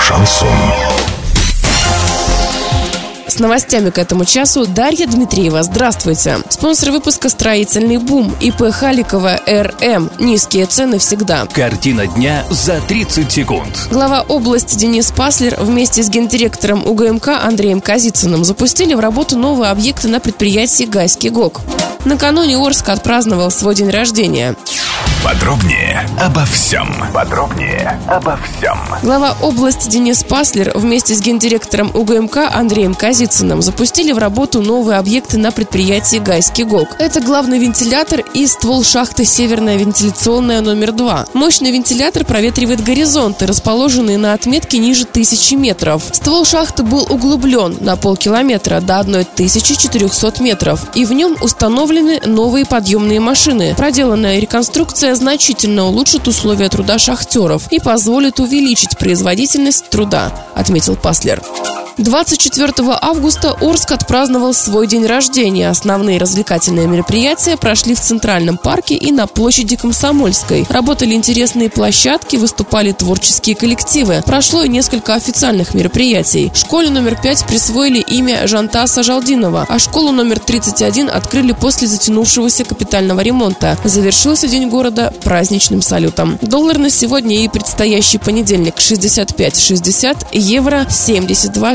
Шансон. С новостями к этому часу Дарья Дмитриева. Здравствуйте. Спонсор выпуска «Строительный бум» ИП Халикова РМ. Низкие цены всегда. Картина дня за 30 секунд. Глава области Денис Паслер вместе с гендиректором УГМК Андреем Казицыным запустили в работу новые объекты на предприятии «Гайский ГОК». Накануне Орск отпраздновал свой день рождения. Подробнее обо всем. Подробнее обо всем. Глава области Денис Паслер вместе с гендиректором УГМК Андреем Казицыным запустили в работу новые объекты на предприятии «Гайский ГОК». Это главный вентилятор и ствол шахты «Северная вентиляционная номер 2». Мощный вентилятор проветривает горизонты, расположенные на отметке ниже тысячи метров. Ствол шахты был углублен на полкилометра до 1400 метров, и в нем установлены новые подъемные машины. Проделанная реконструкция значительно улучшит условия труда шахтеров и позволит увеличить производительность труда, отметил Паслер. 24 августа Орск отпраздновал свой день рождения. Основные развлекательные мероприятия прошли в Центральном парке и на площади Комсомольской. Работали интересные площадки, выступали творческие коллективы. Прошло и несколько официальных мероприятий. Школе номер 5 присвоили имя Жантаса Жалдинова, а школу номер 31 открыли после затянувшегося капитального ремонта. Завершился День города праздничным салютом. Доллар на сегодня и предстоящий понедельник 65-60, евро 72